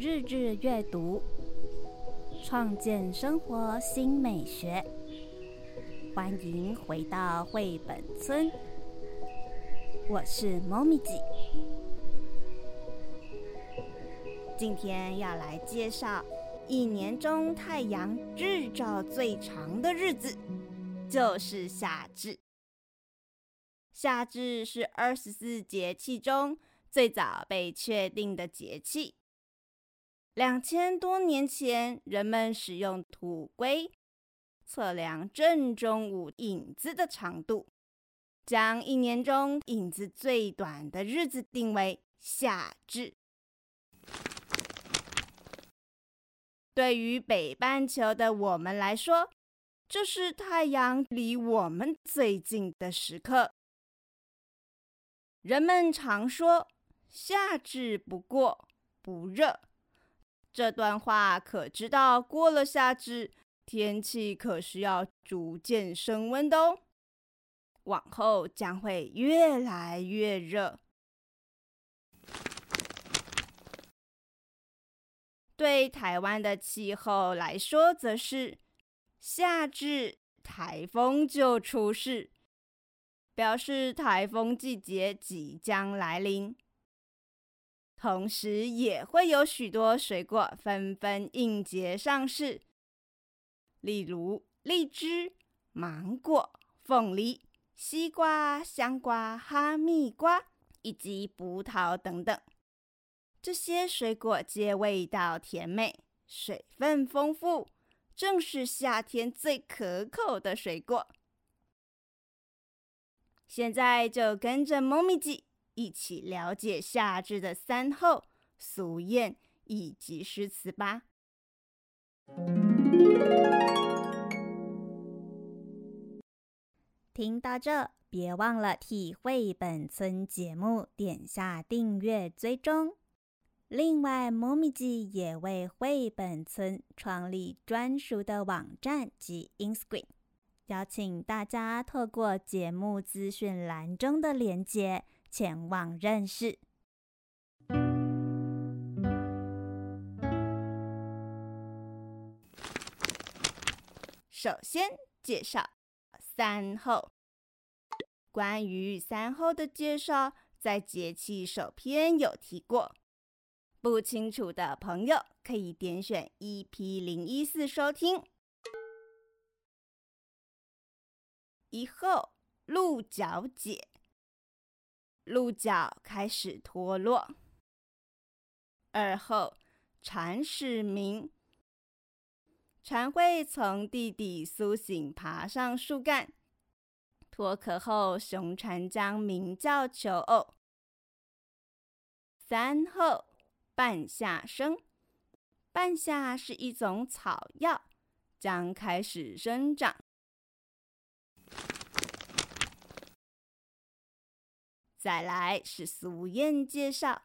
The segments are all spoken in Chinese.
日日阅读，创建生活新美学。欢迎回到绘本村，我是猫咪姐。今天要来介绍一年中太阳日照最长的日子，就是夏至。夏至是二十四节气中最早被确定的节气。两千多年前，人们使用土圭测量正中午影子的长度，将一年中影子最短的日子定为夏至。对于北半球的我们来说，这是太阳离我们最近的时刻。人们常说“夏至不过不热”。这段话可知道，过了夏至，天气可是要逐渐升温的哦。往后将会越来越热。对台湾的气候来说，则是夏至台风就出世，表示台风季节即将来临。同时，也会有许多水果纷纷应节上市，例如荔枝、芒果、凤梨、西瓜、香瓜、哈密瓜以及葡萄等等。这些水果皆味道甜美，水分丰富，正是夏天最可口的水果。现在就跟着猫咪记。一起了解夏至的三候、俗谚以及诗词吧。听到这，别忘了替绘本村节目点下订阅追踪。另外，猫咪记也为绘本村创立专属的网站及 Instagram，邀请大家透过节目资讯栏中的连接。前往认识。首先介绍三后。关于三后的介绍，在节气首篇有提过。不清楚的朋友可以点选 EP 零一四收听。一后鹿角解。鹿角开始脱落。而后，蝉始鸣，蝉会从地底苏醒，爬上树干。脱壳后，雄蝉将鸣叫求偶。三后，半夏生。半夏是一种草药，将开始生长。再来是俗谚介绍：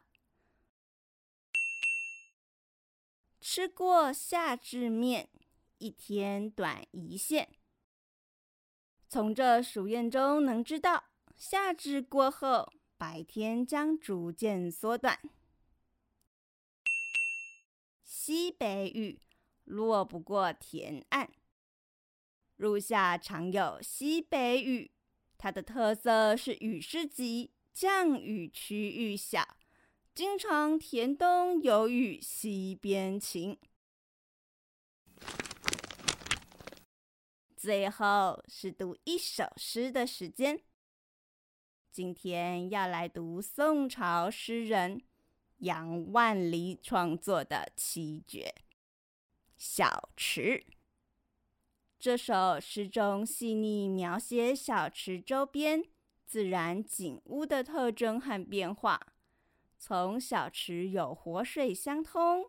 吃过夏至面，一天短一线。从这俗谚中能知道，夏至过后，白天将逐渐缩短。西北雨，落不过田岸。入夏常有西北雨，它的特色是雨势急。降雨区域小，经常田东有雨，西边晴。最后是读一首诗的时间。今天要来读宋朝诗人杨万里创作的七绝《小池》。这首诗中细腻描写小池周边。自然景物的特征和变化，从小池有活水相通，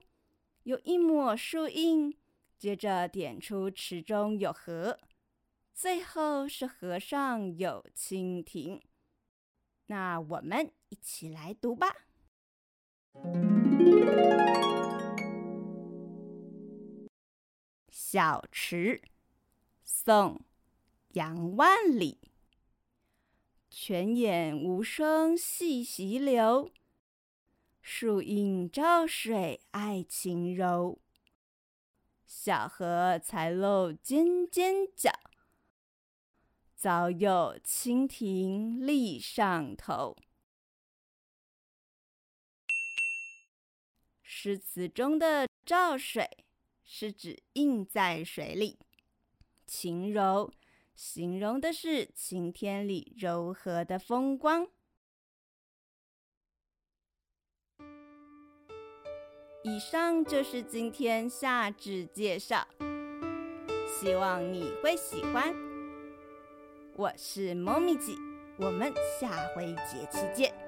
有一抹树荫，接着点出池中有河，最后是河上有蜻蜓。那我们一起来读吧，《小池》宋·杨万里。泉眼无声惜细流，树阴照水爱晴柔。小荷才露尖尖角，早有蜻蜓立上头。诗词中的照水是指映在水里，晴柔形容的是晴天里柔和的风光。以上就是今天夏至介绍，希望你会喜欢。我是猫咪姐，我们下回节气见。